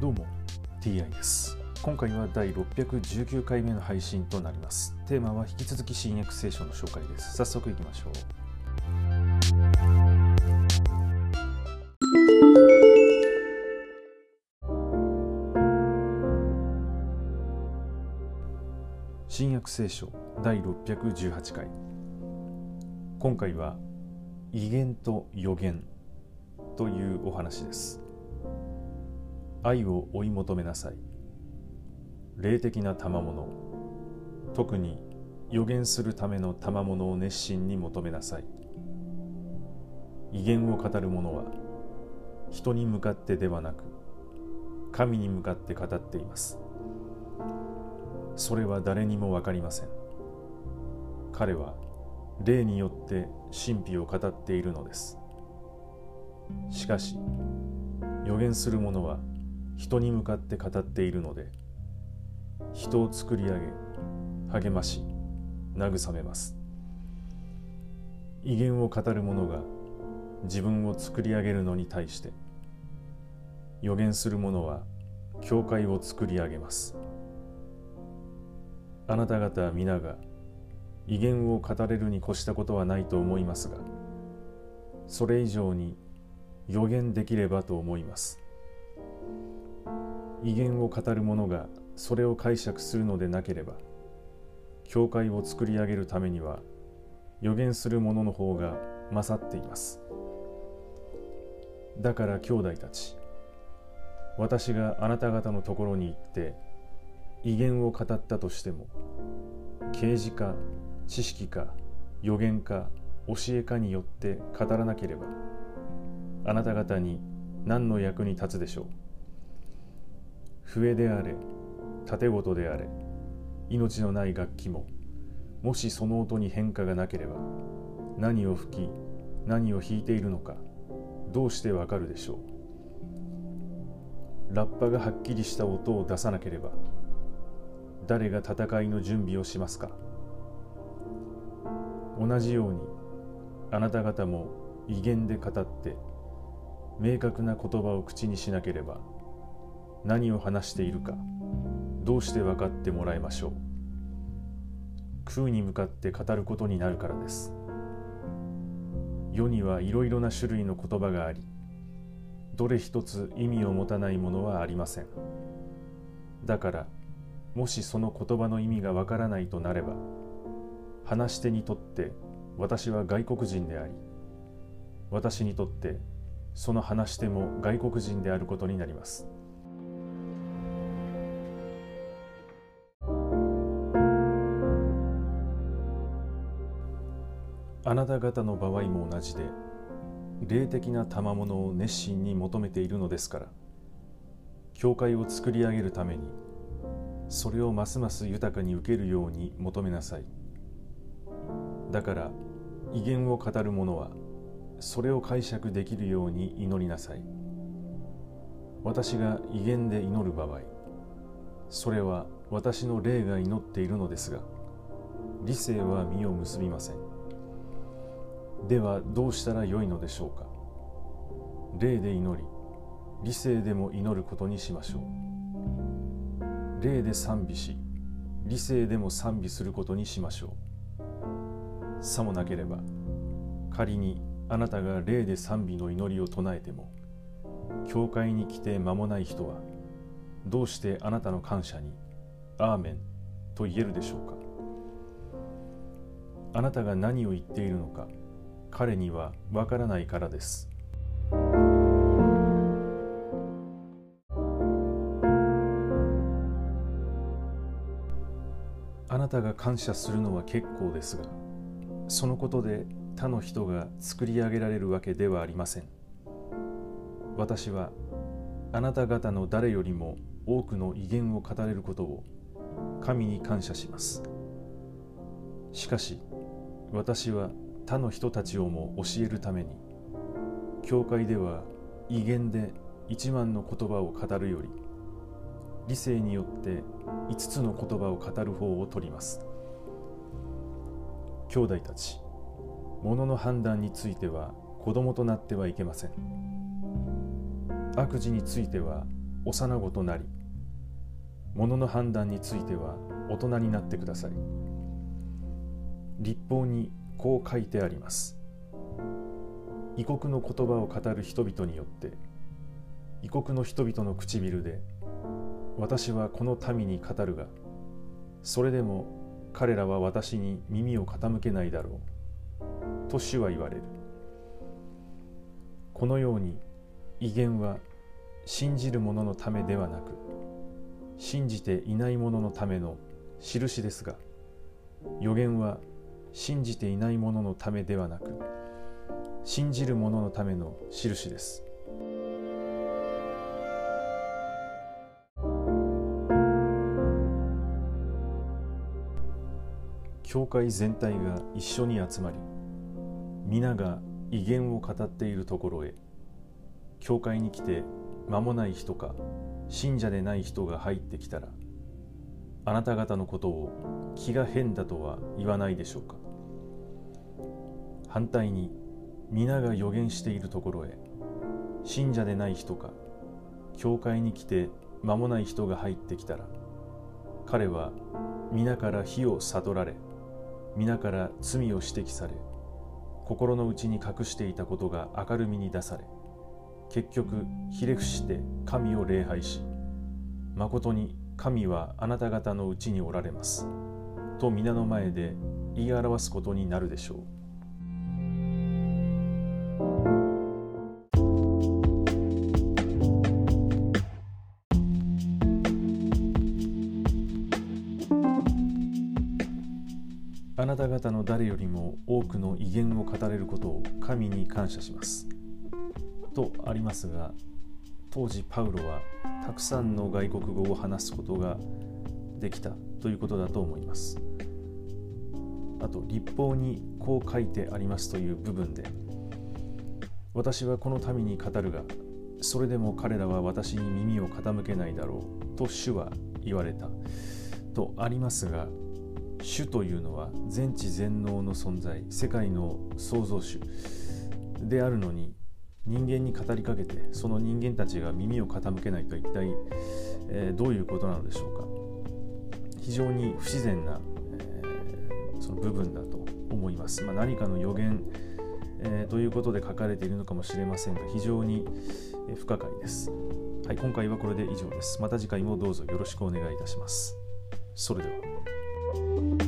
どうも TI です。今回は第619回目の配信となります。テーマは引き続き新約聖書の紹介です。早速いきましょう。新約聖書第618回。今回は威厳と予言というお話です。愛を追い求めなさい。霊的な賜物。特に予言するための賜物を熱心に求めなさい。威厳を語る者は人に向かってではなく神に向かって語っています。それは誰にも分かりません。彼は霊によって神秘を語っているのです。しかし予言する者は人に向かって語っているので人を作り上げ励まし慰めます。威厳を語る者が自分を作り上げるのに対して予言する者は教会を作り上げます。あなた方皆が威厳を語れるに越したことはないと思いますがそれ以上に予言できればと思います。威厳を語る者がそれを解釈するのでなければ教会を作り上げるためには予言する者の方が勝っています。だから兄弟たち私があなた方のところに行って威厳を語ったとしても啓示か知識か予言か教えかによって語らなければあなた方に何の役に立つでしょう。笛であれ盾事であれ命のない楽器ももしその音に変化がなければ何を吹き何を弾いているのかどうしてわかるでしょう。ラッパがはっきりした音を出さなければ誰が戦いの準備をしますか。同じようにあなた方も威厳で語って明確な言葉を口にしなければ何を話しているかどうして分かってもらいましょう。空に向かって語ることになるからです。世にはいろいろな種類の言葉がありどれ一つ意味を持たないものはありません。だからもしその言葉の意味がわからないとなれば話し手にとって私は外国人であり私にとってその話し手も外国人であることになります。あなた方の場合も同じで霊的な賜物を熱心に求めているのですから教会を作り上げるためにそれをますます豊かに受けるように求めなさい。だから威厳を語る者はそれを解釈できるように祈りなさい。私が威厳で祈る場合それは私の霊が祈っているのですが理性は実を結びません。ではどうしたらよいのでしょうか？霊で祈り理性でも祈ることにしましょう。霊で賛美し理性でも賛美することにしましょう。さもなければ仮にあなたが霊で賛美の祈りを唱えても教会に来て間もない人はどうしてあなたの感謝に「アーメン」と言えるでしょうか？あなたが何を言っているのか彼にはわからないからです。あなたが感謝するのは結構ですがそのことで他の人が作り上げられるわけではありません。私はあなた方の誰よりも多くの威厳を語れることを神に感謝します。しかし私は他の人たちをも教えるために教会では威厳で一万の言葉を語るより理性によって五つの言葉を語る方を取ります。兄弟たち物の判断については子供となってはいけません。悪事については幼子となり物の判断については大人になってください。立法にこう書いてあります。異国の言葉を語る人々によって異国の人々の唇で私はこの民に語るがそれでも彼らは私に耳を傾けないだろうと主は言われる。このように威厳は信じる者のためではなく信じていない者のための印ですが予言は信じていない者のためではなく信じる者のための印です。教会全体が一緒に集まり皆が威厳を語っているところへ教会に来て間もない人か信者でない人が入ってきたらあなた方のことを気が変だとは言わないでしょうか。反対に皆が予言しているところへ信者でない人か教会に来て間もない人が入ってきたら彼は皆から火を悟られ皆から罪を指摘され心の内に隠していたことが明るみに出され結局ひれ伏して神を礼拝し誠に神はあなた方のうちにおられますと皆の前で言い表すことになるでしょう。あなた方の誰よりも多くの威厳を語れることを神に感謝します。とありますが当時パウロはたくさんの外国語を話すことができたということだと思いますあと立法にこう書いてありますという部分で私はこの民に語るがそれでも彼らは私に耳を傾けないだろうと主は言われたとありますが主というのは全知全能の存在世界の創造主であるのに人間に語りかけてその人間たちが耳を傾けないと一体、えー、どういうことなのでしょうか。非常に不自然な、えー、その部分だと思います、まあ、何かの予言、えー、ということで書かれているのかもしれませんが非常に不可解です。はい今回はこれで以上です。また次回もどうぞよろしくお願いいたします。それでは。Thank you.